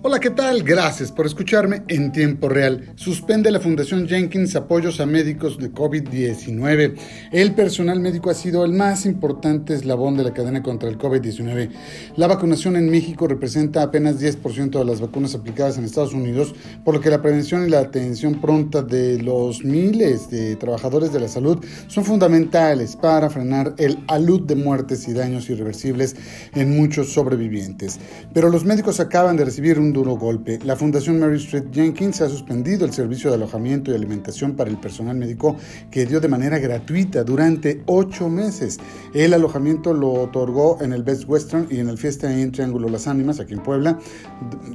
Hola, ¿qué tal? Gracias por escucharme en tiempo real. Suspende la Fundación Jenkins apoyos a médicos de COVID-19. El personal médico ha sido el más importante eslabón de la cadena contra el COVID-19. La vacunación en México representa apenas 10% de las vacunas aplicadas en Estados Unidos, por lo que la prevención y la atención pronta de los miles de trabajadores de la salud son fundamentales para frenar el alud de muertes y daños irreversibles en muchos sobrevivientes. Pero los médicos acaban de recibir un duro golpe. La Fundación Mary Street Jenkins ha suspendido el servicio de alojamiento y alimentación para el personal médico que dio de manera gratuita durante ocho meses. El alojamiento lo otorgó en el Best Western y en el Fiesta en Triángulo Las Ánimas, aquí en Puebla,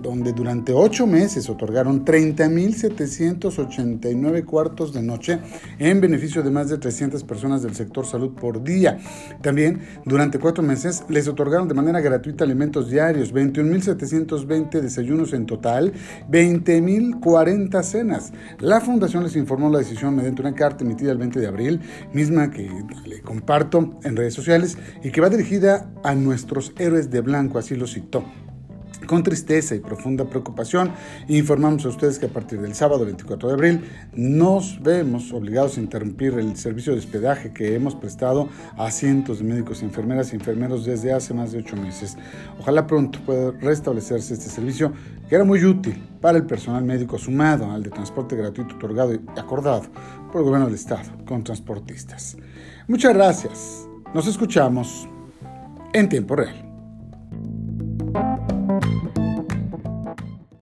donde durante ocho meses otorgaron 30.789 cuartos de noche en beneficio de más de 300 personas del sector salud por día. También durante cuatro meses les otorgaron de manera gratuita alimentos diarios, 21.720 desayunos ayunos en total, 20.040 cenas. La fundación les informó la decisión mediante una carta emitida el 20 de abril, misma que le comparto en redes sociales y que va dirigida a nuestros héroes de blanco, así lo citó. Con tristeza y profunda preocupación, informamos a ustedes que a partir del sábado 24 de abril nos vemos obligados a interrumpir el servicio de hospedaje que hemos prestado a cientos de médicos enfermeras y enfermeros desde hace más de ocho meses. Ojalá pronto pueda restablecerse este servicio que era muy útil para el personal médico sumado al de transporte gratuito otorgado y acordado por el gobierno del estado con transportistas. Muchas gracias. Nos escuchamos en tiempo real.